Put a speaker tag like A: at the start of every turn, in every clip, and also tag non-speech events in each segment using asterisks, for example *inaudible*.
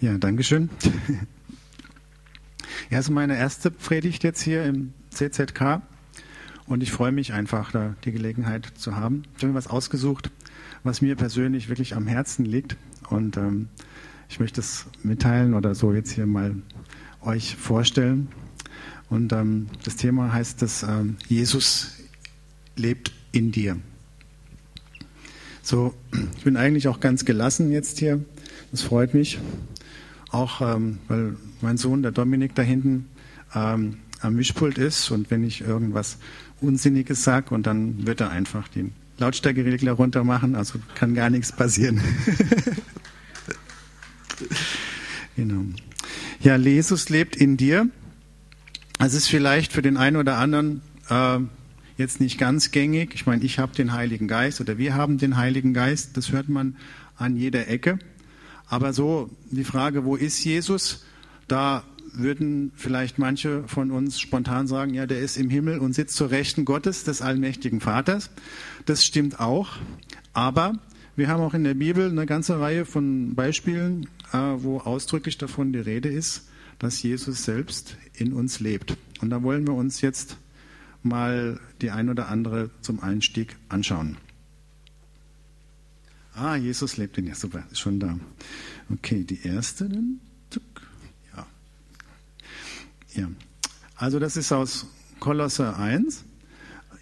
A: Ja, Dankeschön. Ja, ist meine erste Predigt jetzt hier im CZK und ich freue mich einfach, da die Gelegenheit zu haben. Ich habe mir was ausgesucht, was mir persönlich wirklich am Herzen liegt und ähm, ich möchte es mitteilen oder so jetzt hier mal euch vorstellen. Und ähm, das Thema heißt, dass ähm, Jesus lebt in dir. So, ich bin eigentlich auch ganz gelassen jetzt hier. Das freut mich. Auch ähm, weil mein Sohn, der Dominik, da hinten ähm, am Mischpult ist und wenn ich irgendwas Unsinniges sage und dann wird er einfach den Lautstärkeregler runter machen, also kann gar nichts passieren. *laughs* genau. Ja, Jesus lebt in dir. Es ist vielleicht für den einen oder anderen äh, jetzt nicht ganz gängig. Ich meine, ich habe den Heiligen Geist oder wir haben den Heiligen Geist. Das hört man an jeder Ecke. Aber so die Frage, wo ist Jesus? Da würden vielleicht manche von uns spontan sagen, ja, der ist im Himmel und sitzt zur Rechten Gottes, des allmächtigen Vaters. Das stimmt auch. Aber wir haben auch in der Bibel eine ganze Reihe von Beispielen, äh, wo ausdrücklich davon die Rede ist, dass Jesus selbst in uns lebt. Und da wollen wir uns jetzt mal die ein oder andere zum Einstieg anschauen. Ah, Jesus lebt in dir. Super, ist schon da. Okay, die erste dann. Ja. ja. Also das ist aus Kolosse 1.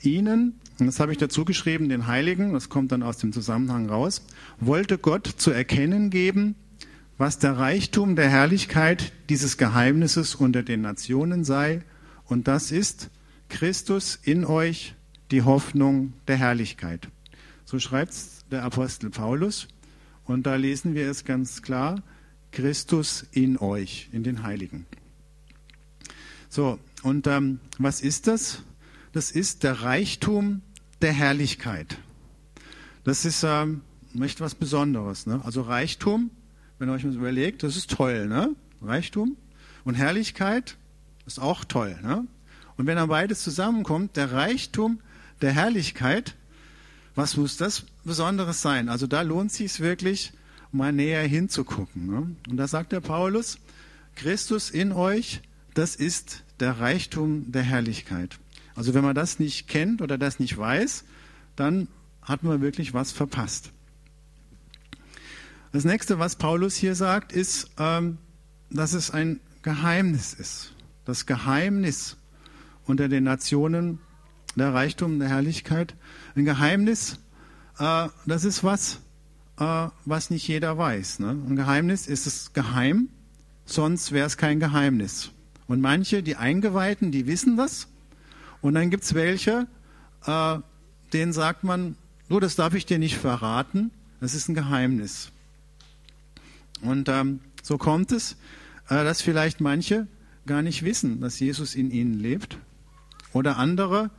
A: Ihnen, das habe ich dazu geschrieben, den Heiligen, das kommt dann aus dem Zusammenhang raus, wollte Gott zu erkennen geben, was der Reichtum der Herrlichkeit dieses Geheimnisses unter den Nationen sei. Und das ist Christus in euch, die Hoffnung der Herrlichkeit. So schreibt der Apostel Paulus. Und da lesen wir es ganz klar, Christus in euch, in den Heiligen. So, und ähm, was ist das? Das ist der Reichtum der Herrlichkeit. Das ist ähm, echt was Besonderes. Ne? Also Reichtum, wenn ihr euch mal überlegt, das ist toll. Ne? Reichtum und Herrlichkeit ist auch toll. Ne? Und wenn dann beides zusammenkommt, der Reichtum der Herrlichkeit, was muss das Besonderes sein? Also da lohnt es sich wirklich, mal näher hinzugucken. Ne? Und da sagt der Paulus, Christus in euch, das ist der Reichtum der Herrlichkeit. Also wenn man das nicht kennt oder das nicht weiß, dann hat man wirklich was verpasst. Das nächste, was Paulus hier sagt, ist, ähm, dass es ein Geheimnis ist. Das Geheimnis unter den Nationen der Reichtum der Herrlichkeit. Ein Geheimnis, äh, das ist was, äh, was nicht jeder weiß. Ne? Ein Geheimnis ist es geheim, sonst wäre es kein Geheimnis. Und manche, die Eingeweihten, die wissen das. Und dann gibt es welche, äh, denen sagt man, so, das darf ich dir nicht verraten, das ist ein Geheimnis. Und ähm, so kommt es, äh, dass vielleicht manche gar nicht wissen, dass Jesus in ihnen lebt. Oder andere,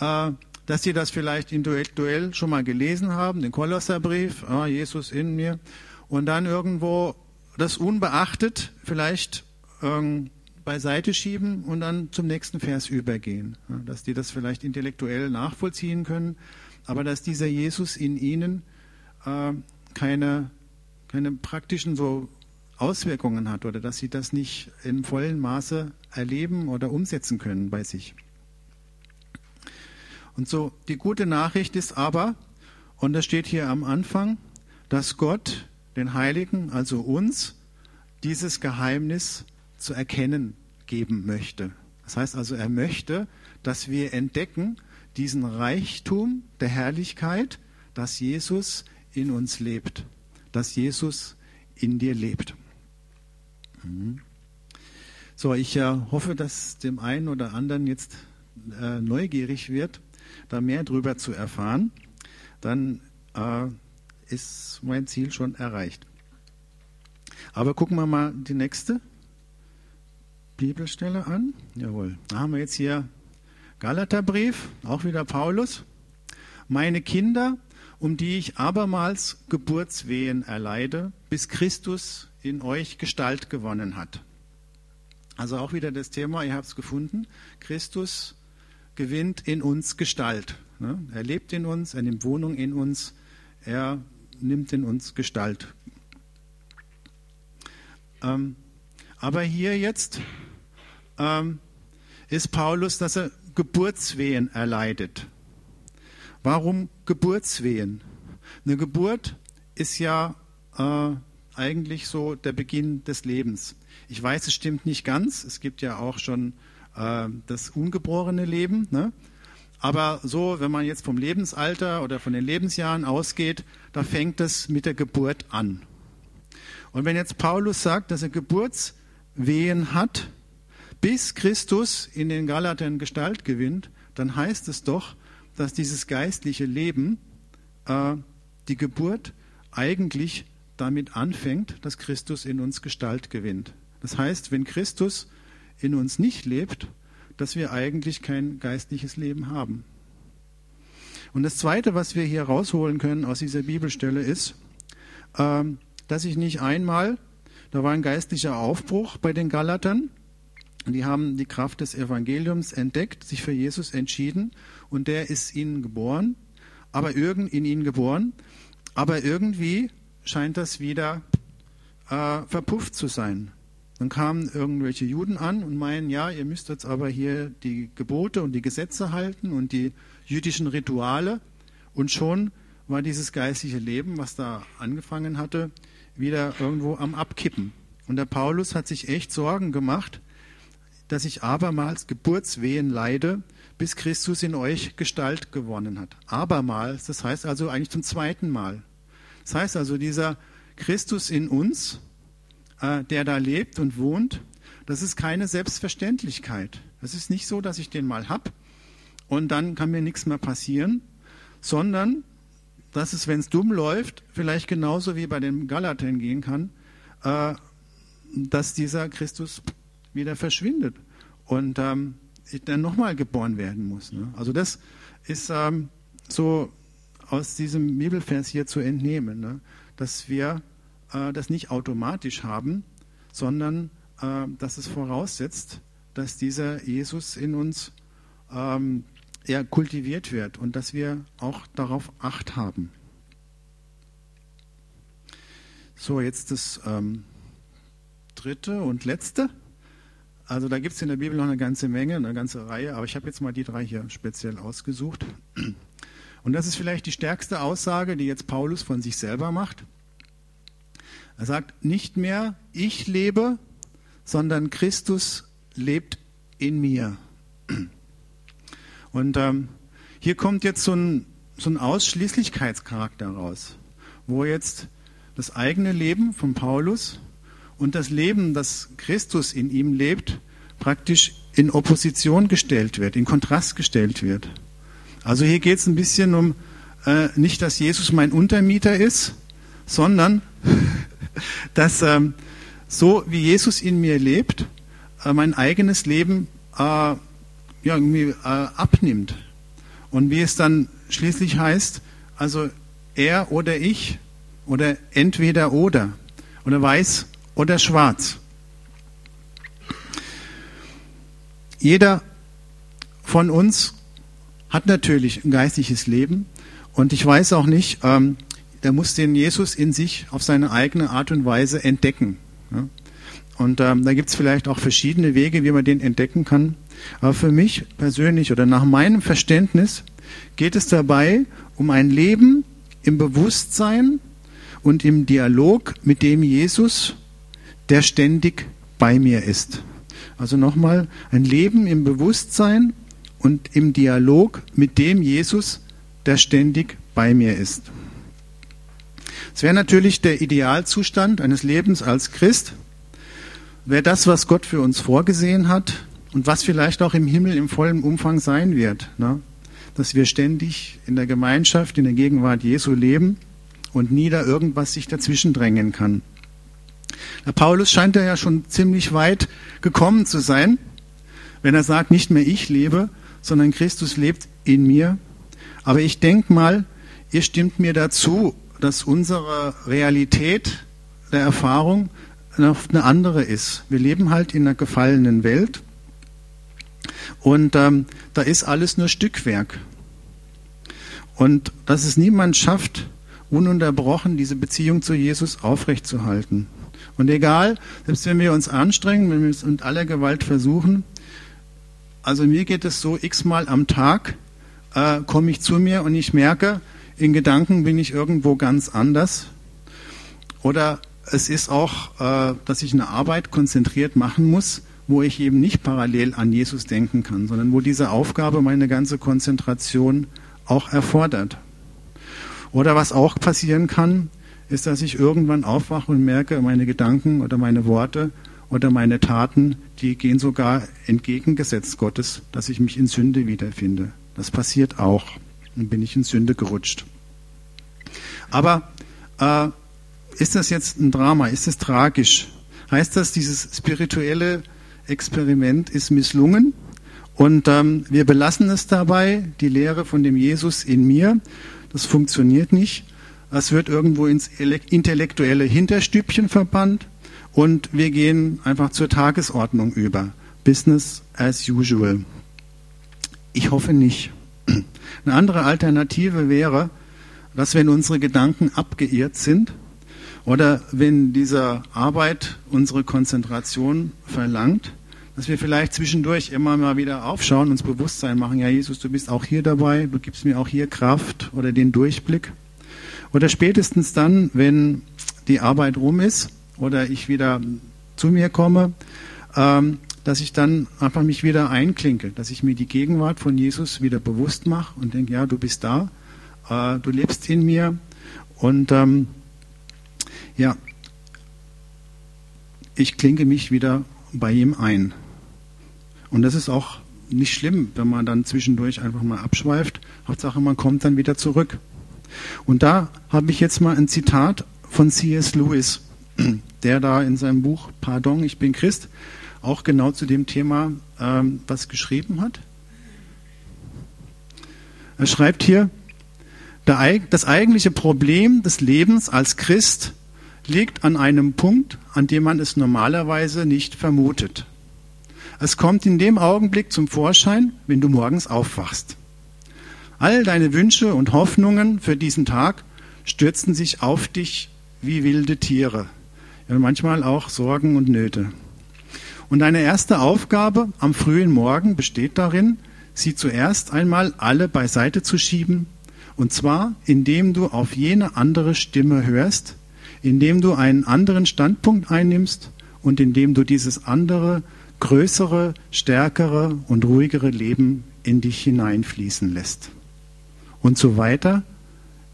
A: äh, dass sie das vielleicht individuell schon mal gelesen haben, den Kolosserbrief, ah, Jesus in mir, und dann irgendwo das unbeachtet vielleicht ähm, beiseite schieben und dann zum nächsten Vers übergehen. Ja, dass die das vielleicht intellektuell nachvollziehen können, aber dass dieser Jesus in ihnen äh, keine, keine praktischen so Auswirkungen hat oder dass sie das nicht in vollem Maße erleben oder umsetzen können bei sich. Und so, die gute Nachricht ist aber, und das steht hier am Anfang, dass Gott den Heiligen, also uns, dieses Geheimnis zu erkennen geben möchte. Das heißt also, er möchte, dass wir entdecken diesen Reichtum der Herrlichkeit, dass Jesus in uns lebt, dass Jesus in dir lebt. Mhm. So, ich äh, hoffe, dass dem einen oder anderen jetzt äh, neugierig wird, da mehr drüber zu erfahren, dann äh, ist mein Ziel schon erreicht. Aber gucken wir mal die nächste Bibelstelle an. Jawohl. Da haben wir jetzt hier Galaterbrief, auch wieder Paulus. Meine Kinder, um die ich abermals Geburtswehen erleide, bis Christus in euch Gestalt gewonnen hat. Also auch wieder das Thema, ihr habt es gefunden, Christus gewinnt in uns Gestalt. Ne? Er lebt in uns, er nimmt Wohnung in uns, er nimmt in uns Gestalt. Ähm, aber hier jetzt ähm, ist Paulus, dass er Geburtswehen erleidet. Warum Geburtswehen? Eine Geburt ist ja äh, eigentlich so der Beginn des Lebens. Ich weiß, es stimmt nicht ganz. Es gibt ja auch schon äh, das ungeborene Leben. Ne? Aber so, wenn man jetzt vom Lebensalter oder von den Lebensjahren ausgeht, da fängt es mit der Geburt an. Und wenn jetzt Paulus sagt, dass er Geburtswehen hat, bis Christus in den Galatern Gestalt gewinnt, dann heißt es doch, dass dieses geistliche Leben, äh, die Geburt, eigentlich damit anfängt, dass Christus in uns Gestalt gewinnt. Das heißt, wenn Christus in uns nicht lebt, dass wir eigentlich kein geistliches Leben haben. Und das Zweite, was wir hier rausholen können aus dieser Bibelstelle, ist, ähm, dass ich nicht einmal, da war ein geistlicher Aufbruch bei den Galatern, die haben die Kraft des Evangeliums entdeckt, sich für Jesus entschieden und der ist ihnen geboren, aber irgend in ihnen geboren, aber irgendwie scheint das wieder äh, verpufft zu sein. Dann kamen irgendwelche Juden an und meinen, ja, ihr müsst jetzt aber hier die Gebote und die Gesetze halten und die jüdischen Rituale. Und schon war dieses geistliche Leben, was da angefangen hatte, wieder irgendwo am Abkippen. Und der Paulus hat sich echt Sorgen gemacht, dass ich abermals Geburtswehen leide, bis Christus in euch Gestalt gewonnen hat. Abermals, das heißt also eigentlich zum zweiten Mal. Das heißt also, dieser Christus in uns, der da lebt und wohnt, das ist keine Selbstverständlichkeit. Es ist nicht so, dass ich den mal hab und dann kann mir nichts mehr passieren, sondern dass es, wenn es dumm läuft, vielleicht genauso wie bei den Galatern gehen kann, äh, dass dieser Christus wieder verschwindet und ähm, ich dann nochmal geboren werden muss. Ne? Also das ist ähm, so aus diesem Bibelvers hier zu entnehmen, ne? dass wir äh, das nicht automatisch haben, sondern äh, dass es voraussetzt, dass dieser Jesus in uns ähm, ja, kultiviert wird und dass wir auch darauf Acht haben. So, jetzt das ähm, dritte und letzte. Also da gibt es in der Bibel noch eine ganze Menge, eine ganze Reihe, aber ich habe jetzt mal die drei hier speziell ausgesucht. Und das ist vielleicht die stärkste Aussage, die jetzt Paulus von sich selber macht. Er sagt, nicht mehr ich lebe, sondern Christus lebt in mir. Und ähm, hier kommt jetzt so ein, so ein Ausschließlichkeitscharakter raus, wo jetzt das eigene Leben von Paulus und das Leben, das Christus in ihm lebt, praktisch in Opposition gestellt wird, in Kontrast gestellt wird. Also hier geht es ein bisschen um äh, nicht, dass Jesus mein Untermieter ist, sondern *laughs* dass ähm, so wie Jesus in mir lebt, äh, mein eigenes Leben äh, ja, irgendwie äh, abnimmt. Und wie es dann schließlich heißt, also er oder ich oder entweder oder oder weiß oder schwarz. Jeder von uns hat natürlich ein geistliches Leben und ich weiß auch nicht, ähm, der muss den Jesus in sich auf seine eigene Art und Weise entdecken. Und ähm, da gibt es vielleicht auch verschiedene Wege, wie man den entdecken kann. Aber für mich persönlich oder nach meinem Verständnis geht es dabei um ein Leben im Bewusstsein und im Dialog mit dem Jesus, der ständig bei mir ist. Also nochmal, ein Leben im Bewusstsein und im Dialog mit dem Jesus, der ständig bei mir ist. Es wäre natürlich der Idealzustand eines Lebens als Christ, wäre das, was Gott für uns vorgesehen hat und was vielleicht auch im Himmel im vollen Umfang sein wird. Ne? Dass wir ständig in der Gemeinschaft, in der Gegenwart Jesu leben und nie da irgendwas sich dazwischen drängen kann. Der Paulus scheint ja schon ziemlich weit gekommen zu sein, wenn er sagt, nicht mehr ich lebe, sondern Christus lebt in mir. Aber ich denke mal, ihr stimmt mir dazu, dass unsere Realität der Erfahrung eine andere ist. Wir leben halt in einer gefallenen Welt und ähm, da ist alles nur Stückwerk. Und dass es niemand schafft, ununterbrochen diese Beziehung zu Jesus aufrechtzuerhalten. Und egal, selbst wenn wir uns anstrengen, wenn wir es mit aller Gewalt versuchen, also mir geht es so, x-mal am Tag äh, komme ich zu mir und ich merke, in Gedanken bin ich irgendwo ganz anders. Oder es ist auch, äh, dass ich eine Arbeit konzentriert machen muss, wo ich eben nicht parallel an Jesus denken kann, sondern wo diese Aufgabe meine ganze Konzentration auch erfordert. Oder was auch passieren kann, ist, dass ich irgendwann aufwache und merke, meine Gedanken oder meine Worte oder meine Taten, die gehen sogar entgegengesetzt Gottes, dass ich mich in Sünde wiederfinde. Das passiert auch. Dann bin ich in Sünde gerutscht. Aber äh, ist das jetzt ein Drama? Ist es tragisch? Heißt das, dieses spirituelle Experiment ist misslungen? Und ähm, wir belassen es dabei, die Lehre von dem Jesus in mir. Das funktioniert nicht. Es wird irgendwo ins intellektuelle Hinterstübchen verbannt und wir gehen einfach zur Tagesordnung über. Business as usual. Ich hoffe nicht. Eine andere Alternative wäre, dass wenn unsere Gedanken abgeirrt sind oder wenn diese Arbeit unsere Konzentration verlangt, dass wir vielleicht zwischendurch immer mal wieder aufschauen, uns Bewusstsein machen, ja Jesus, du bist auch hier dabei, du gibst mir auch hier Kraft oder den Durchblick. Oder spätestens dann, wenn die Arbeit rum ist oder ich wieder zu mir komme, ähm, dass ich dann einfach mich wieder einklinke, dass ich mir die Gegenwart von Jesus wieder bewusst mache und denke, ja, du bist da, äh, du lebst in mir und ähm, ja, ich klinke mich wieder bei ihm ein. Und das ist auch nicht schlimm, wenn man dann zwischendurch einfach mal abschweift. Hauptsache, man kommt dann wieder zurück. Und da habe ich jetzt mal ein Zitat von C.S. Lewis, *clears throat* der da in seinem Buch Pardon, ich bin Christ, auch genau zu dem Thema ähm, was geschrieben hat. Er schreibt hier, das eigentliche Problem des Lebens als Christ liegt an einem Punkt, an dem man es normalerweise nicht vermutet. Es kommt in dem Augenblick zum Vorschein, wenn du morgens aufwachst. All deine Wünsche und Hoffnungen für diesen Tag stürzen sich auf dich wie wilde Tiere. Ja, manchmal auch Sorgen und Nöte. Und deine erste Aufgabe am frühen Morgen besteht darin, sie zuerst einmal alle beiseite zu schieben, und zwar indem du auf jene andere Stimme hörst, indem du einen anderen Standpunkt einnimmst und indem du dieses andere, größere, stärkere und ruhigere Leben in dich hineinfließen lässt. Und so weiter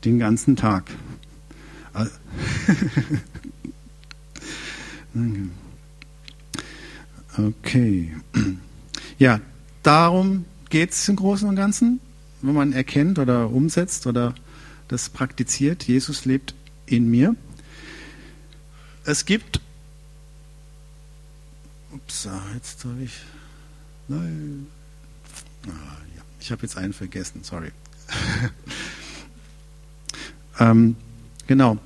A: den ganzen Tag. *laughs* Okay. *clears throat* Ja, darum geht es im Großen und Ganzen, wenn man erkennt oder umsetzt oder das praktiziert. Jesus lebt in mir. Es gibt. Ups, jetzt habe ich. Nein. Ah, ja, ich habe jetzt einen vergessen, sorry. *laughs* ähm, genau.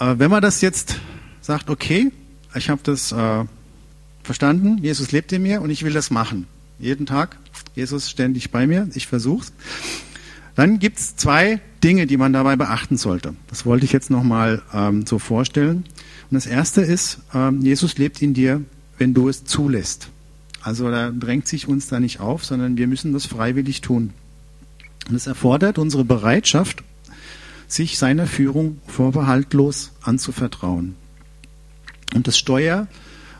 A: Äh, wenn man das jetzt sagt, okay, ich habe das äh, verstanden, Jesus lebt in mir und ich will das machen. Jeden Tag, Jesus ständig bei mir, ich versuche Dann gibt es zwei Dinge, die man dabei beachten sollte. Das wollte ich jetzt nochmal ähm, so vorstellen. Und das erste ist, ähm, Jesus lebt in dir, wenn du es zulässt. Also da drängt sich uns da nicht auf, sondern wir müssen das freiwillig tun. Und es erfordert unsere Bereitschaft, sich seiner Führung vorbehaltlos anzuvertrauen. Und das Steuer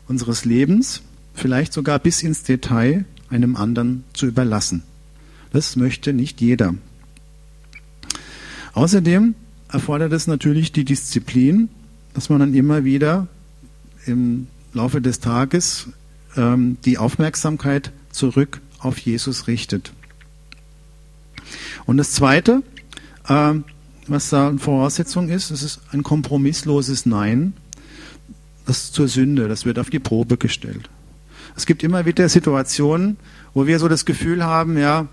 A: unseres Lebens, vielleicht sogar bis ins Detail, einem anderen zu überlassen. Das möchte nicht jeder. Außerdem erfordert es natürlich die Disziplin, dass man dann immer wieder im Laufe des Tages ähm, die Aufmerksamkeit zurück auf Jesus richtet. Und das Zweite, äh, was da eine Voraussetzung ist, es ist ein kompromissloses Nein. Das zur Sünde, das wird auf die Probe gestellt. Es gibt immer wieder Situationen, wo wir so das Gefühl haben, ja,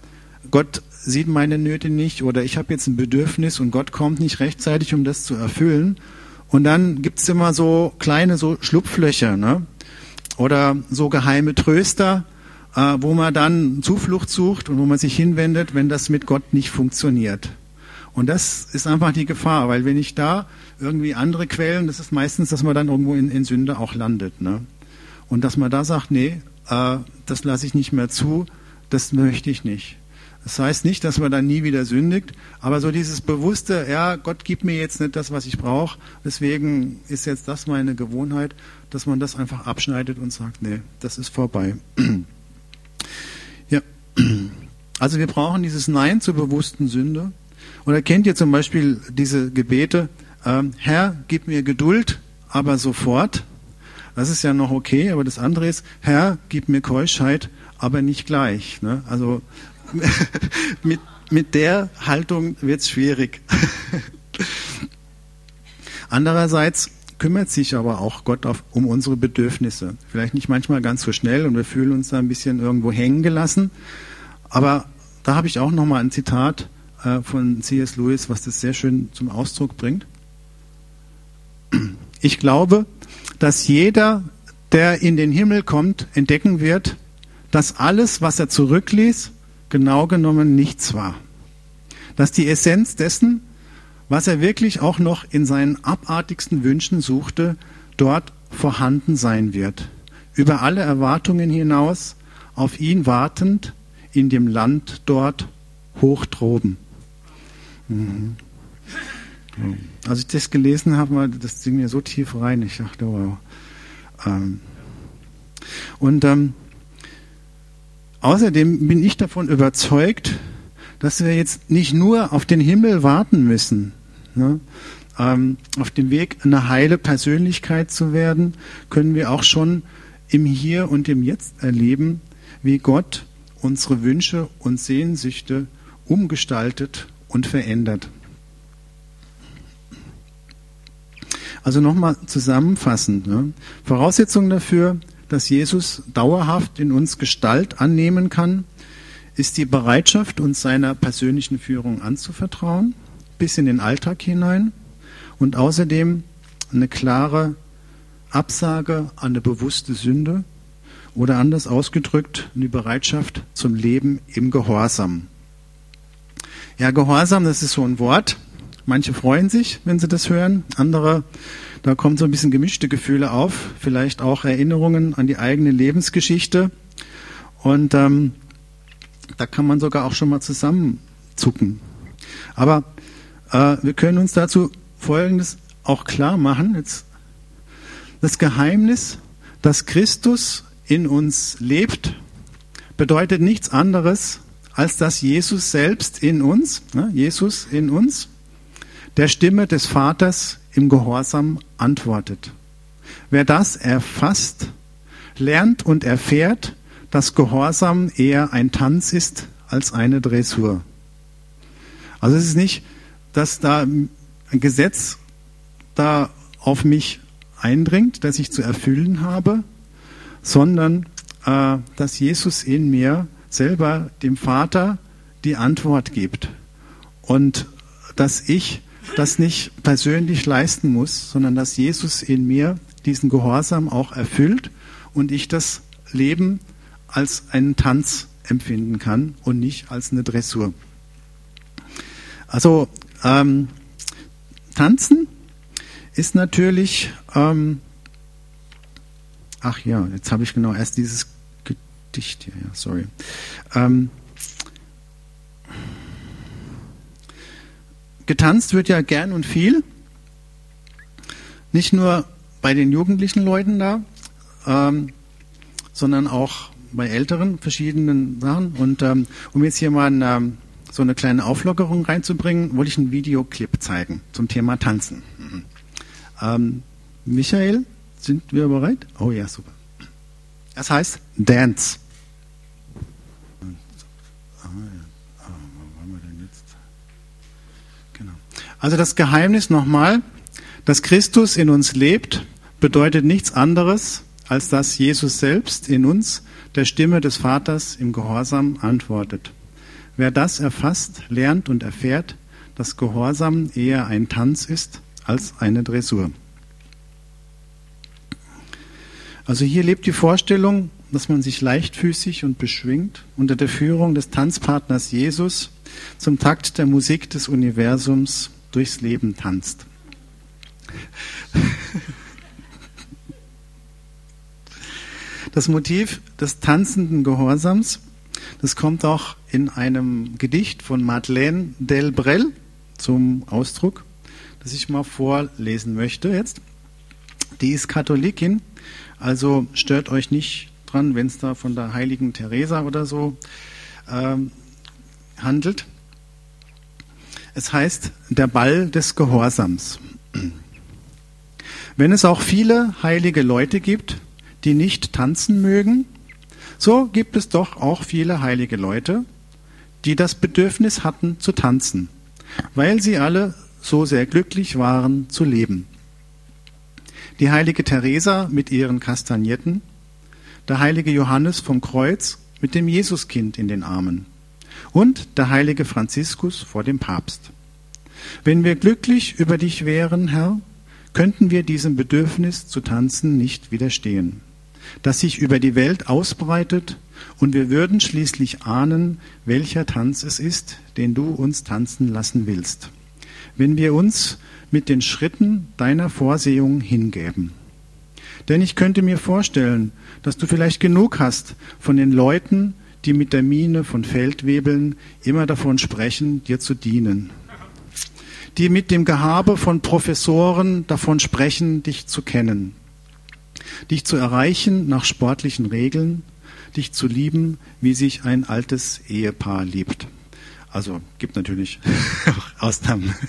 A: Gott sieht meine Nöte nicht oder ich habe jetzt ein Bedürfnis und Gott kommt nicht rechtzeitig, um das zu erfüllen. Und dann gibt es immer so kleine so Schlupflöcher, ne? Oder so geheime Tröster, äh, wo man dann Zuflucht sucht und wo man sich hinwendet, wenn das mit Gott nicht funktioniert. Und das ist einfach die Gefahr, weil wenn ich da irgendwie andere Quellen, das ist meistens, dass man dann irgendwo in, in Sünde auch landet. Ne? Und dass man da sagt, nee, äh, das lasse ich nicht mehr zu, das möchte ich nicht. Das heißt nicht, dass man dann nie wieder sündigt, aber so dieses bewusste, ja, Gott gibt mir jetzt nicht das, was ich brauche, deswegen ist jetzt das meine Gewohnheit, dass man das einfach abschneidet und sagt, nee, das ist vorbei. *clears throat* ja, also wir brauchen dieses Nein zur bewussten Sünde. Oder kennt ihr zum Beispiel diese Gebete, ähm, Herr, gib mir Geduld, aber sofort. Das ist ja noch okay, aber das andere ist, Herr, gib mir Keuschheit, aber nicht gleich. Ne? Also *laughs* mit, mit der Haltung wird es schwierig. *laughs* Andererseits kümmert sich aber auch Gott auf, um unsere Bedürfnisse. Vielleicht nicht manchmal ganz so schnell und wir fühlen uns da ein bisschen irgendwo hängen gelassen. Aber da habe ich auch nochmal ein Zitat äh, von C.S. Lewis, was das sehr schön zum Ausdruck bringt. Ich glaube, dass jeder, der in den Himmel kommt, entdecken wird, dass alles, was er zurückließ, genau genommen nichts war. Dass die Essenz dessen, was er wirklich auch noch in seinen abartigsten Wünschen suchte, dort vorhanden sein wird. Über alle Erwartungen hinaus, auf ihn wartend, in dem Land dort hoch droben. Mhm. Als ich das gelesen habe, das ging mir so tief rein. Ich dachte, wow. Ähm. Und ähm, Außerdem bin ich davon überzeugt, dass wir jetzt nicht nur auf den Himmel warten müssen, ne? ähm, auf dem Weg, eine heile Persönlichkeit zu werden, können wir auch schon im Hier und im Jetzt erleben, wie Gott unsere Wünsche und Sehnsüchte umgestaltet und verändert. Also nochmal zusammenfassend. Ne? Voraussetzung dafür dass Jesus dauerhaft in uns Gestalt annehmen kann, ist die Bereitschaft, uns seiner persönlichen Führung anzuvertrauen, bis in den Alltag hinein und außerdem eine klare Absage an eine bewusste Sünde oder anders ausgedrückt eine Bereitschaft zum Leben im Gehorsam. Ja, Gehorsam, das ist so ein Wort. Manche freuen sich, wenn sie das hören, andere da kommen so ein bisschen gemischte Gefühle auf, vielleicht auch Erinnerungen an die eigene Lebensgeschichte. Und ähm, da kann man sogar auch schon mal zusammenzucken. Aber äh, wir können uns dazu Folgendes auch klar machen. Jetzt, das Geheimnis, dass Christus in uns lebt, bedeutet nichts anderes, als dass Jesus selbst in uns, ne, Jesus in uns, der Stimme des Vaters im Gehorsam antwortet. Wer das erfasst, lernt und erfährt, dass Gehorsam eher ein Tanz ist als eine Dressur. Also es ist nicht, dass da ein Gesetz da auf mich eindringt, das ich zu erfüllen habe, sondern äh, dass Jesus in mir selber dem Vater die Antwort gibt und dass ich das nicht persönlich leisten muss, sondern dass Jesus in mir diesen Gehorsam auch erfüllt und ich das Leben als einen Tanz empfinden kann und nicht als eine Dressur. Also ähm, Tanzen ist natürlich, ähm, ach ja, jetzt habe ich genau erst dieses Gedicht hier, ja, sorry. Ähm, getanzt wird ja gern und viel. Nicht nur bei den jugendlichen Leuten da, ähm, sondern auch bei älteren verschiedenen Sachen. Und ähm, um jetzt hier mal ähm, so eine kleine Auflockerung reinzubringen, wollte ich einen Videoclip zeigen zum Thema Tanzen. Mhm. Ähm, Michael, sind wir bereit? Oh ja, super. Das heißt Dance. Also das Geheimnis nochmal, dass Christus in uns lebt, bedeutet nichts anderes, als dass Jesus selbst in uns der Stimme des Vaters im Gehorsam antwortet. Wer das erfasst, lernt und erfährt, dass Gehorsam eher ein Tanz ist als eine Dressur. Also hier lebt die Vorstellung, dass man sich leichtfüßig und beschwingt unter der Führung des Tanzpartners Jesus zum Takt der Musik des Universums durchs Leben tanzt. Das Motiv des tanzenden Gehorsams, das kommt auch in einem Gedicht von Madeleine Delbrel zum Ausdruck, das ich mal vorlesen möchte jetzt. Die ist Katholikin, also stört euch nicht dran, wenn es da von der heiligen Teresa oder so ähm, handelt. Es heißt der Ball des Gehorsams. Wenn es auch viele heilige Leute gibt, die nicht tanzen mögen, so gibt es doch auch viele heilige Leute, die das Bedürfnis hatten zu tanzen, weil sie alle so sehr glücklich waren zu leben. Die heilige Teresa mit ihren Kastagnetten, der heilige Johannes vom Kreuz mit dem Jesuskind in den Armen und der heilige Franziskus vor dem Papst. Wenn wir glücklich über dich wären, Herr, könnten wir diesem Bedürfnis zu tanzen nicht widerstehen das sich über die Welt ausbreitet, und wir würden schließlich ahnen, welcher Tanz es ist, den du uns tanzen lassen willst, wenn wir uns mit den Schritten deiner Vorsehung hingäben. Denn ich könnte mir vorstellen, dass du vielleicht genug hast von den Leuten, die mit der Miene von Feldwebeln immer davon sprechen, dir zu dienen. Die mit dem Gehabe von Professoren davon sprechen, dich zu kennen dich zu erreichen nach sportlichen Regeln, dich zu lieben, wie sich ein altes Ehepaar liebt. Also gibt natürlich *laughs* Ausnahmen. *laughs*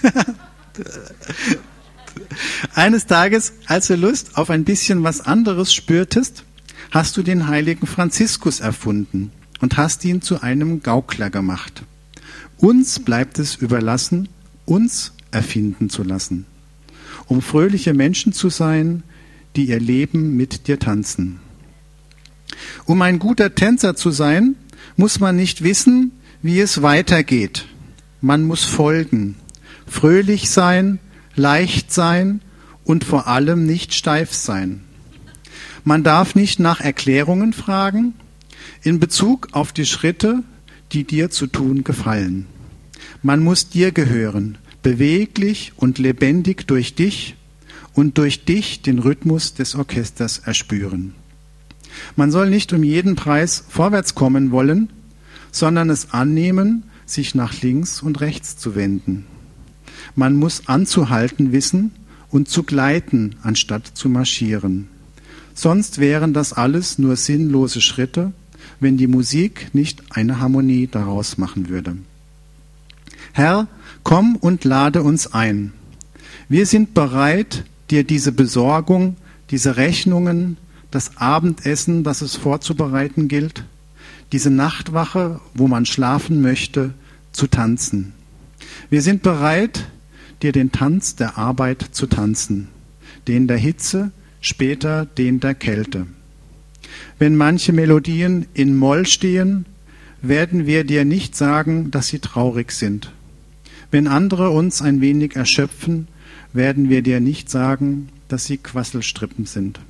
A: Eines Tages, als du Lust auf ein bisschen was anderes spürtest, hast du den heiligen Franziskus erfunden und hast ihn zu einem Gaukler gemacht. Uns bleibt es überlassen, uns erfinden zu lassen, um fröhliche Menschen zu sein, die ihr Leben mit dir tanzen. Um ein guter Tänzer zu sein, muss man nicht wissen, wie es weitergeht. Man muss folgen, fröhlich sein, leicht sein und vor allem nicht steif sein. Man darf nicht nach Erklärungen fragen in Bezug auf die Schritte, die dir zu tun gefallen. Man muss dir gehören, beweglich und lebendig durch dich und durch dich den Rhythmus des Orchesters erspüren. Man soll nicht um jeden Preis vorwärts kommen wollen, sondern es annehmen, sich nach links und rechts zu wenden. Man muss anzuhalten wissen und zu gleiten, anstatt zu marschieren. Sonst wären das alles nur sinnlose Schritte, wenn die Musik nicht eine Harmonie daraus machen würde. Herr, komm und lade uns ein. Wir sind bereit, dir diese Besorgung, diese Rechnungen, das Abendessen, das es vorzubereiten gilt, diese Nachtwache, wo man schlafen möchte, zu tanzen. Wir sind bereit, dir den Tanz der Arbeit zu tanzen, den der Hitze, später den der Kälte. Wenn manche Melodien in Moll stehen, werden wir dir nicht sagen, dass sie traurig sind. Wenn andere uns ein wenig erschöpfen, werden wir dir nicht sagen, dass sie Quasselstrippen sind.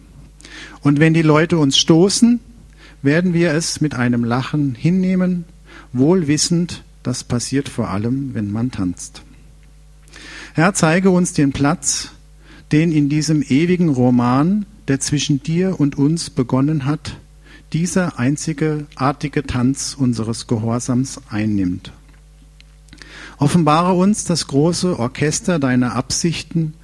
A: Und wenn die Leute uns stoßen, werden wir es mit einem Lachen hinnehmen, wohl wissend, das passiert vor allem, wenn man tanzt. Herr, zeige uns den Platz, den in diesem ewigen Roman, der zwischen dir und uns begonnen hat, dieser einzige artige Tanz unseres Gehorsams einnimmt. Offenbare uns das große Orchester deiner Absichten,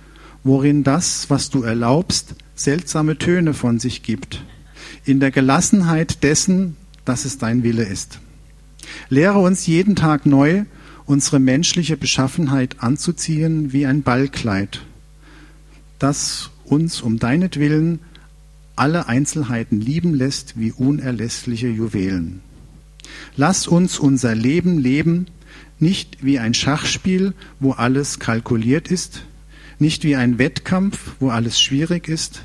A: worin das, was du erlaubst, seltsame Töne von sich gibt, in der Gelassenheit dessen, dass es dein Wille ist. Lehre uns jeden Tag neu, unsere menschliche Beschaffenheit anzuziehen wie ein Ballkleid, das uns um deinetwillen alle Einzelheiten lieben lässt wie unerlässliche Juwelen. Lass uns unser Leben leben, nicht wie ein Schachspiel, wo alles kalkuliert ist, nicht wie ein Wettkampf, wo alles schwierig ist,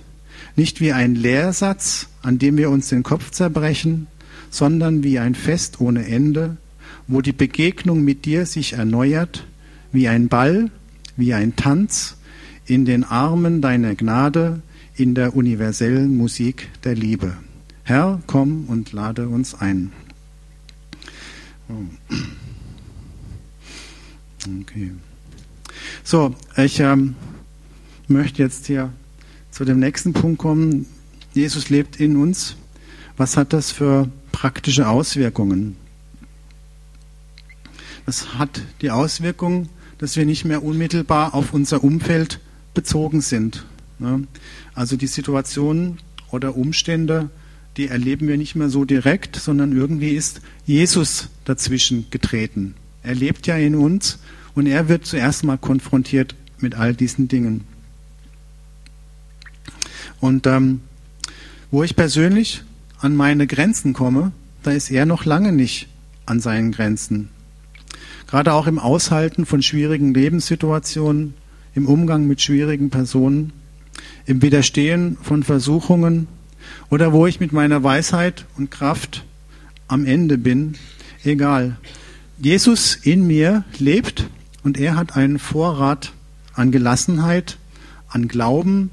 A: nicht wie ein Lehrsatz, an dem wir uns den Kopf zerbrechen, sondern wie ein Fest ohne Ende, wo die Begegnung mit dir sich erneuert, wie ein Ball, wie ein Tanz, in den Armen deiner Gnade, in der universellen Musik der Liebe. Herr, komm und lade uns ein. Oh. Okay. So, ich ähm, möchte jetzt hier zu dem nächsten Punkt kommen. Jesus lebt in uns. Was hat das für praktische Auswirkungen? Das hat die Auswirkung, dass wir nicht mehr unmittelbar auf unser Umfeld bezogen sind. Also die Situationen oder Umstände, die erleben wir nicht mehr so direkt, sondern irgendwie ist Jesus dazwischen getreten. Er lebt ja in uns und er wird zuerst mal konfrontiert mit all diesen Dingen. Und ähm, wo ich persönlich an meine Grenzen komme, da ist er noch lange nicht an seinen Grenzen. Gerade auch im Aushalten von schwierigen Lebenssituationen, im Umgang mit schwierigen Personen, im Widerstehen von Versuchungen oder wo ich mit meiner Weisheit und Kraft am Ende bin, egal. Jesus in mir lebt und er hat einen Vorrat an Gelassenheit, an Glauben,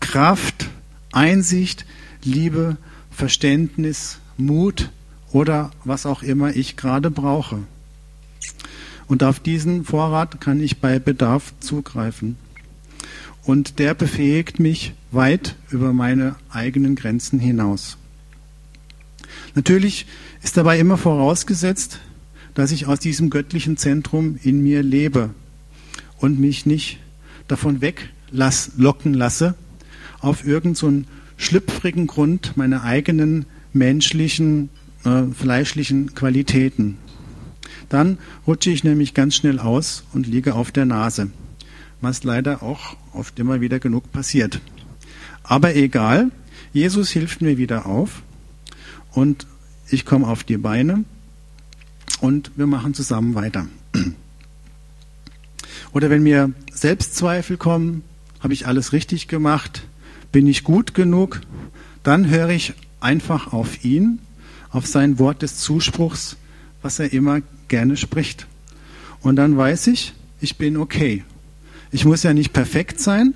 A: Kraft, Einsicht, Liebe, Verständnis, Mut oder was auch immer ich gerade brauche. Und auf diesen Vorrat kann ich bei Bedarf zugreifen. Und der befähigt mich weit über meine eigenen Grenzen hinaus. Natürlich ist dabei immer vorausgesetzt, dass ich aus diesem göttlichen Zentrum in mir lebe und mich nicht davon weglocken lasse, auf irgendeinen so schlüpfrigen Grund meine eigenen menschlichen, äh, fleischlichen Qualitäten. Dann rutsche ich nämlich ganz schnell aus und liege auf der Nase, was leider auch oft immer wieder genug passiert. Aber egal, Jesus hilft mir wieder auf und ich komme auf die Beine und wir machen zusammen weiter. Oder wenn mir Selbstzweifel kommen, habe ich alles richtig gemacht, bin ich gut genug, dann höre ich einfach auf ihn, auf sein Wort des Zuspruchs, was er immer gerne spricht. Und dann weiß ich, ich bin okay. Ich muss ja nicht perfekt sein,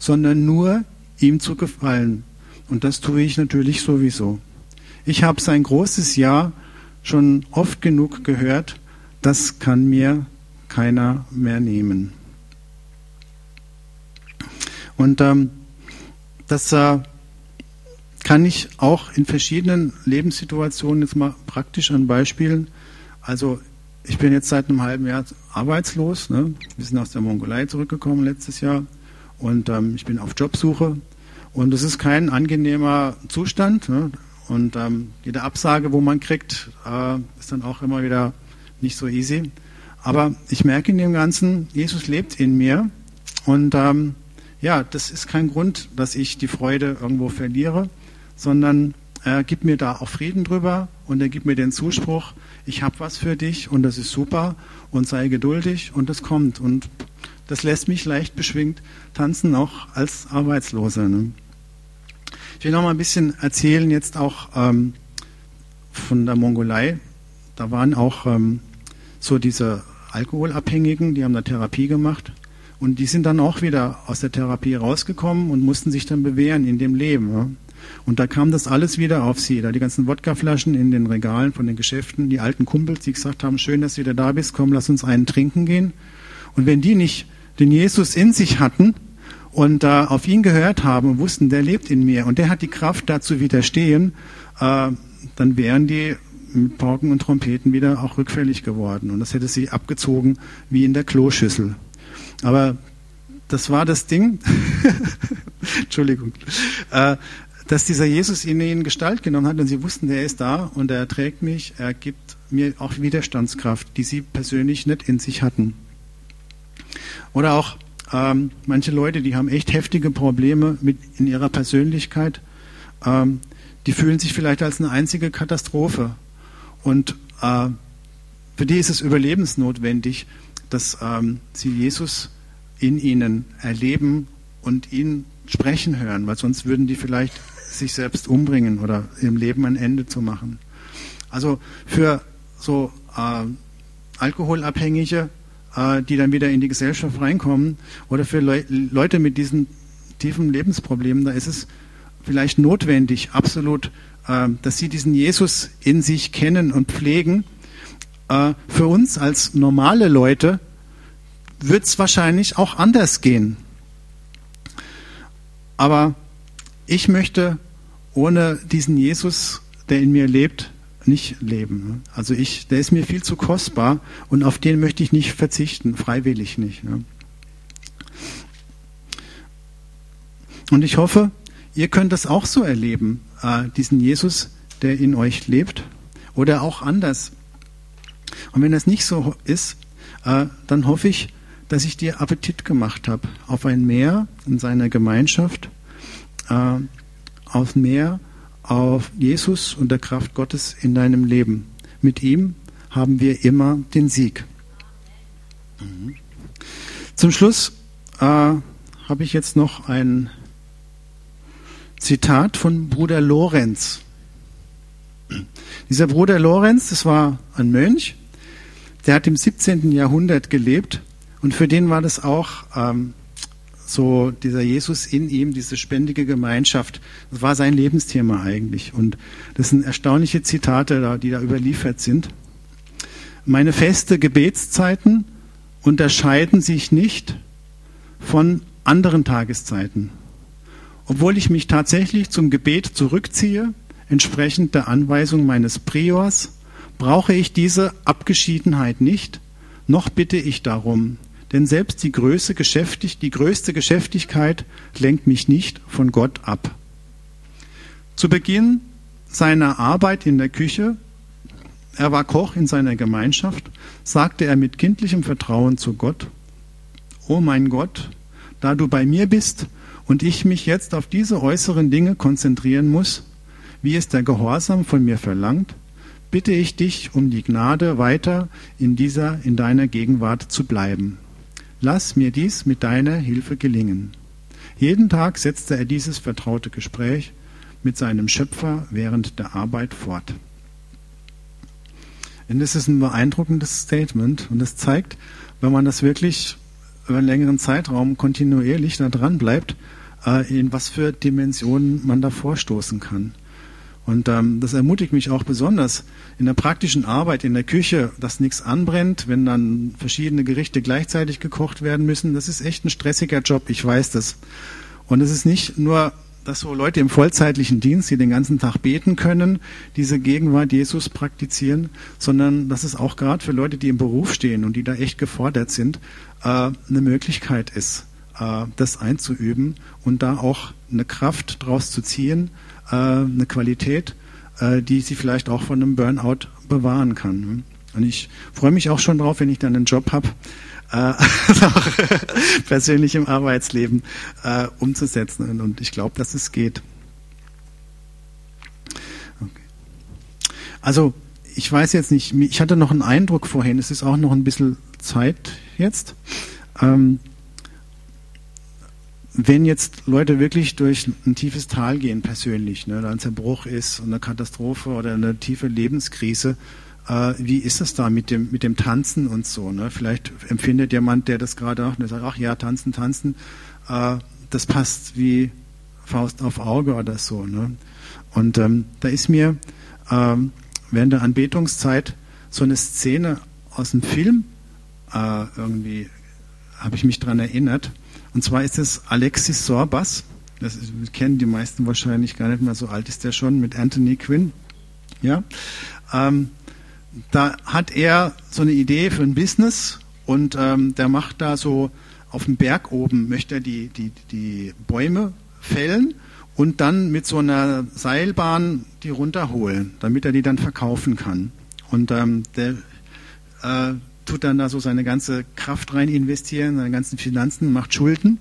A: sondern nur ihm zu gefallen. Und das tue ich natürlich sowieso. Ich habe sein großes Ja schon oft genug gehört, das kann mir keiner mehr nehmen. Und ähm, das äh, kann ich auch in verschiedenen Lebenssituationen jetzt mal praktisch an Beispielen. Also ich bin jetzt seit einem halben Jahr arbeitslos. Ne? Wir sind aus der Mongolei zurückgekommen letztes Jahr und ähm, ich bin auf Jobsuche. Und es ist kein angenehmer Zustand. Ne? Und ähm, jede Absage, wo man kriegt, äh, ist dann auch immer wieder nicht so easy. Aber ich merke in dem Ganzen, Jesus lebt in mir. Und ähm, ja, das ist kein Grund, dass ich die Freude irgendwo verliere, sondern er gibt mir da auch Frieden drüber und er gibt mir den Zuspruch, ich habe was für dich und das ist super und sei geduldig und das kommt. Und das lässt mich leicht beschwingt tanzen, auch als Arbeitsloser. Ne? Ich will noch mal ein bisschen erzählen, jetzt auch ähm, von der Mongolei. Da waren auch ähm, so diese Alkoholabhängigen, die haben da Therapie gemacht. Und die sind dann auch wieder aus der Therapie rausgekommen und mussten sich dann bewähren in dem Leben. Ja. Und da kam das alles wieder auf sie. Da die ganzen Wodkaflaschen in den Regalen von den Geschäften, die alten Kumpels, die gesagt haben, schön, dass du wieder da bist, komm, lass uns einen trinken gehen. Und wenn die nicht den Jesus in sich hatten, und äh, auf ihn gehört haben und wussten, der lebt in mir und der hat die Kraft dazu widerstehen, äh, dann wären die mit Pauken und Trompeten wieder auch rückfällig geworden. Und das hätte sie abgezogen wie in der Kloschüssel. Aber das war das Ding, *laughs* Entschuldigung, äh, dass dieser Jesus in ihnen Gestalt genommen hat und sie wussten, der ist da und er trägt mich, er gibt mir auch Widerstandskraft, die sie persönlich nicht in sich hatten. Oder auch ähm, manche Leute, die haben echt heftige Probleme mit in ihrer Persönlichkeit. Ähm, die fühlen sich vielleicht als eine einzige Katastrophe. Und äh, für die ist es überlebensnotwendig, dass ähm, sie Jesus in ihnen erleben und ihn sprechen hören, weil sonst würden die vielleicht sich selbst umbringen oder ihrem Leben ein Ende zu machen. Also für so äh, Alkoholabhängige äh, die dann wieder in die Gesellschaft reinkommen. Oder für Le Leute mit diesen tiefen Lebensproblemen, da ist es vielleicht notwendig, absolut, äh, dass sie diesen Jesus in sich kennen und pflegen. Äh, für uns als normale Leute wird es wahrscheinlich auch anders gehen. Aber ich möchte ohne diesen Jesus, der in mir lebt, nicht leben. Also ich, der ist mir viel zu kostbar und auf den möchte ich nicht verzichten, freiwillig nicht. Und ich hoffe, ihr könnt das auch so erleben, äh, diesen Jesus, der in euch lebt oder auch anders. Und wenn das nicht so ist, äh, dann hoffe ich, dass ich dir Appetit gemacht habe auf ein Meer in seiner Gemeinschaft, äh, auf Meer, auf Jesus und der Kraft Gottes in deinem Leben. Mit ihm haben wir immer den Sieg. Mhm. Zum Schluss äh, habe ich jetzt noch ein Zitat von Bruder Lorenz. Dieser Bruder Lorenz, das war ein Mönch, der hat im 17. Jahrhundert gelebt und für den war das auch ähm, so dieser Jesus in ihm, diese spendige Gemeinschaft, das war sein Lebensthema eigentlich. Und das sind erstaunliche Zitate, die da überliefert sind. Meine feste Gebetszeiten unterscheiden sich nicht von anderen Tageszeiten. Obwohl ich mich tatsächlich zum Gebet zurückziehe, entsprechend der Anweisung meines Priors, brauche ich diese Abgeschiedenheit nicht, noch bitte ich darum, denn selbst die größte, Geschäftig die größte Geschäftigkeit lenkt mich nicht von Gott ab. Zu Beginn seiner Arbeit in der Küche, er war Koch in seiner Gemeinschaft, sagte er mit kindlichem Vertrauen zu Gott, O mein Gott, da du bei mir bist und ich mich jetzt auf diese äußeren Dinge konzentrieren muss, wie es der Gehorsam von mir verlangt, bitte ich dich um die Gnade, weiter in dieser, in deiner Gegenwart zu bleiben. Lass mir dies mit deiner Hilfe gelingen. Jeden Tag setzte er dieses vertraute Gespräch mit seinem Schöpfer während der Arbeit fort. Und das ist ein beeindruckendes Statement und das zeigt, wenn man das wirklich über einen längeren Zeitraum kontinuierlich da dran bleibt, äh, in was für Dimensionen man da vorstoßen kann. Und ähm, das ermutigt mich auch besonders in der praktischen Arbeit in der Küche, dass nichts anbrennt, wenn dann verschiedene Gerichte gleichzeitig gekocht werden müssen. Das ist echt ein stressiger Job, ich weiß das. Und es ist nicht nur, dass so Leute im vollzeitlichen Dienst, die den ganzen Tag beten können, diese Gegenwart Jesus praktizieren, sondern dass es auch gerade für Leute, die im Beruf stehen und die da echt gefordert sind, äh, eine Möglichkeit ist, äh, das einzuüben und da auch eine Kraft draus zu ziehen, äh, eine Qualität, äh, die sie vielleicht auch von einem Burnout bewahren kann. Und ich freue mich auch schon drauf, wenn ich dann einen Job habe, äh, *laughs* persönlich im Arbeitsleben äh, umzusetzen. Und ich glaube, dass es geht. Okay. Also ich weiß jetzt nicht, ich hatte noch einen Eindruck vorhin, es ist auch noch ein bisschen Zeit jetzt. Ähm, wenn jetzt Leute wirklich durch ein tiefes Tal gehen persönlich, ne, da ein Zerbruch ist und eine Katastrophe oder eine tiefe Lebenskrise, äh, wie ist das da mit dem, mit dem Tanzen und so? Ne? Vielleicht empfindet jemand, der das gerade auch, der sagt, ach ja, tanzen, tanzen, äh, das passt wie Faust auf Auge oder so. Ne? Und ähm, da ist mir ähm, während der Anbetungszeit so eine Szene aus dem Film äh, irgendwie, habe ich mich dran erinnert. Und zwar ist es Alexis Sorbas. Das kennen die meisten wahrscheinlich gar nicht mehr, so alt ist der schon, mit Anthony Quinn. Ja, ähm, da hat er so eine Idee für ein Business und ähm, der macht da so auf dem Berg oben, möchte er die, die, die Bäume fällen und dann mit so einer Seilbahn die runterholen, damit er die dann verkaufen kann. Und ähm, der äh, tut dann da so seine ganze Kraft rein investieren, seine ganzen Finanzen, macht Schulden.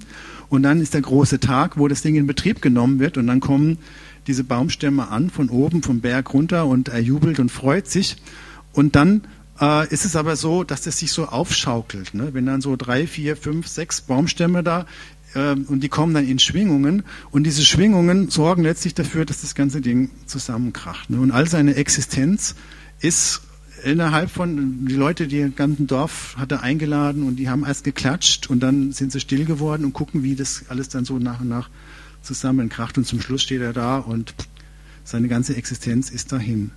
A: Und dann ist der große Tag, wo das Ding in Betrieb genommen wird. Und dann kommen diese Baumstämme an, von oben, vom Berg runter und er jubelt und freut sich. Und dann äh, ist es aber so, dass das sich so aufschaukelt. Ne? Wenn dann so drei, vier, fünf, sechs Baumstämme da äh, und die kommen dann in Schwingungen und diese Schwingungen sorgen letztlich dafür, dass das ganze Ding zusammenkracht. Ne? Und all seine Existenz ist innerhalb von, die Leute, die im ganzen Dorf hatte eingeladen und die haben erst geklatscht und dann sind sie still geworden und gucken, wie das alles dann so nach und nach zusammenkracht und zum Schluss steht er da und seine ganze Existenz ist dahin.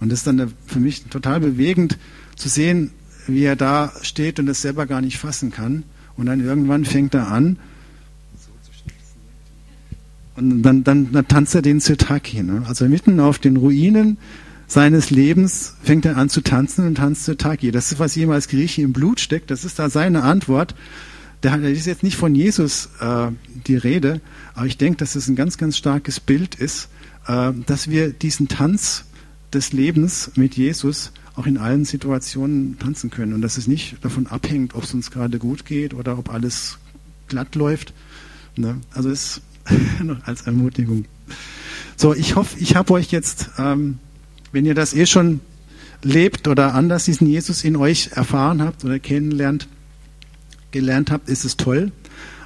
A: Und das ist dann für mich total bewegend zu sehen, wie er da steht und es selber gar nicht fassen kann. Und dann irgendwann fängt er an, und dann, dann, dann tanzt er den Zirtaki. Ne? Also mitten auf den Ruinen seines Lebens fängt er an zu tanzen und tanzt Zirtaki. Das ist, was jemals Griechen im Blut steckt. Das ist da seine Antwort. Da ist jetzt nicht von Jesus äh, die Rede, aber ich denke, dass es ein ganz, ganz starkes Bild ist, äh, dass wir diesen Tanz des Lebens mit Jesus auch in allen Situationen tanzen können und dass es nicht davon abhängt, ob es uns gerade gut geht oder ob alles glatt läuft. Ne? Also es *laughs* noch als Ermutigung. So, ich hoffe, ich habe euch jetzt, ähm, wenn ihr das eh schon lebt oder anders diesen Jesus in euch erfahren habt oder kennenlernt, gelernt habt, ist es toll.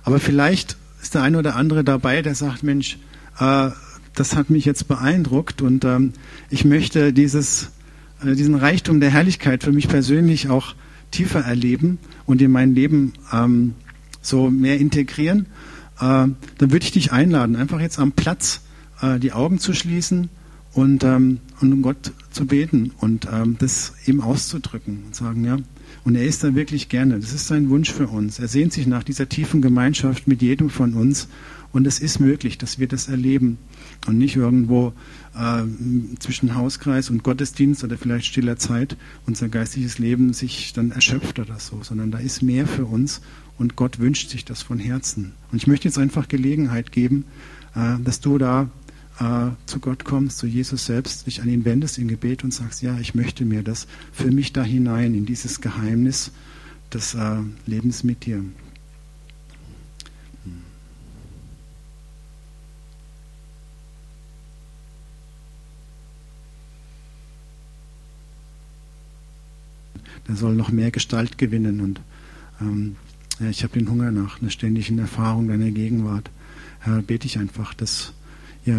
A: Aber vielleicht ist der eine oder andere dabei, der sagt, Mensch, äh, das hat mich jetzt beeindruckt und ähm, ich möchte dieses, äh, diesen Reichtum der Herrlichkeit für mich persönlich auch tiefer erleben und in mein Leben ähm, so mehr integrieren. Äh, dann würde ich dich einladen, einfach jetzt am Platz äh, die Augen zu schließen und, ähm, und um Gott zu beten und ähm, das ihm auszudrücken und sagen, ja, und er ist da wirklich gerne. Das ist sein Wunsch für uns. Er sehnt sich nach dieser tiefen Gemeinschaft mit jedem von uns. Und es ist möglich, dass wir das erleben und nicht irgendwo äh, zwischen Hauskreis und Gottesdienst oder vielleicht stiller Zeit unser geistiges Leben sich dann erschöpft oder so, sondern da ist mehr für uns und Gott wünscht sich das von Herzen. Und ich möchte jetzt einfach Gelegenheit geben, äh, dass du da äh, zu Gott kommst, zu Jesus selbst, dich an ihn wendest in Gebet und sagst, ja, ich möchte mir das für mich da hinein, in dieses Geheimnis des äh, Lebens mit dir. Der soll noch mehr Gestalt gewinnen und ähm, ich habe den Hunger nach einer ständigen Erfahrung deiner Gegenwart. Herr, bete ich einfach, dass ja,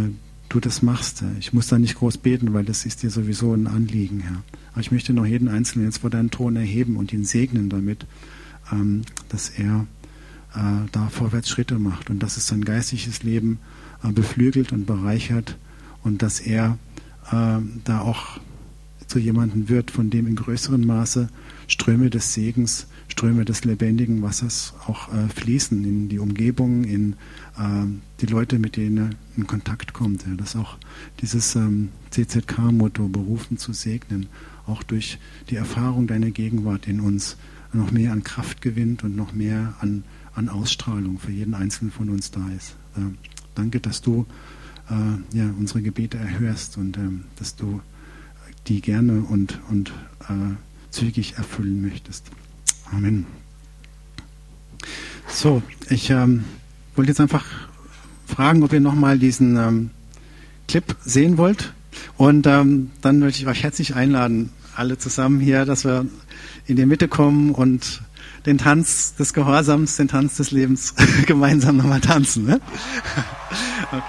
A: du das machst. Ich muss da nicht groß beten, weil das ist dir sowieso ein Anliegen, Herr. Aber ich möchte noch jeden Einzelnen jetzt vor deinen Thron erheben und ihn segnen damit, ähm, dass er äh, da vorwärts Schritte macht und dass es sein geistiges Leben äh, beflügelt und bereichert und dass er äh, da auch zu jemandem wird, von dem in größerem Maße Ströme des Segens, Ströme des lebendigen Wassers auch äh, fließen in die Umgebung, in äh, die Leute, mit denen er in Kontakt kommt. Ja, dass auch dieses ähm, CZK-Motto, berufen zu segnen, auch durch die Erfahrung deiner Gegenwart in uns noch mehr an Kraft gewinnt und noch mehr an, an Ausstrahlung für jeden Einzelnen von uns da ist. Äh, danke, dass du äh, ja, unsere Gebete erhörst und ähm, dass du die gerne und, und äh, zügig erfüllen möchtest. Amen. So, ich ähm, wollte jetzt einfach fragen, ob ihr nochmal diesen ähm, Clip sehen wollt. Und ähm, dann möchte ich euch herzlich einladen, alle zusammen hier, dass wir in die Mitte kommen und den Tanz des Gehorsams, den Tanz des Lebens *laughs* gemeinsam nochmal tanzen. Ne? Okay. *laughs*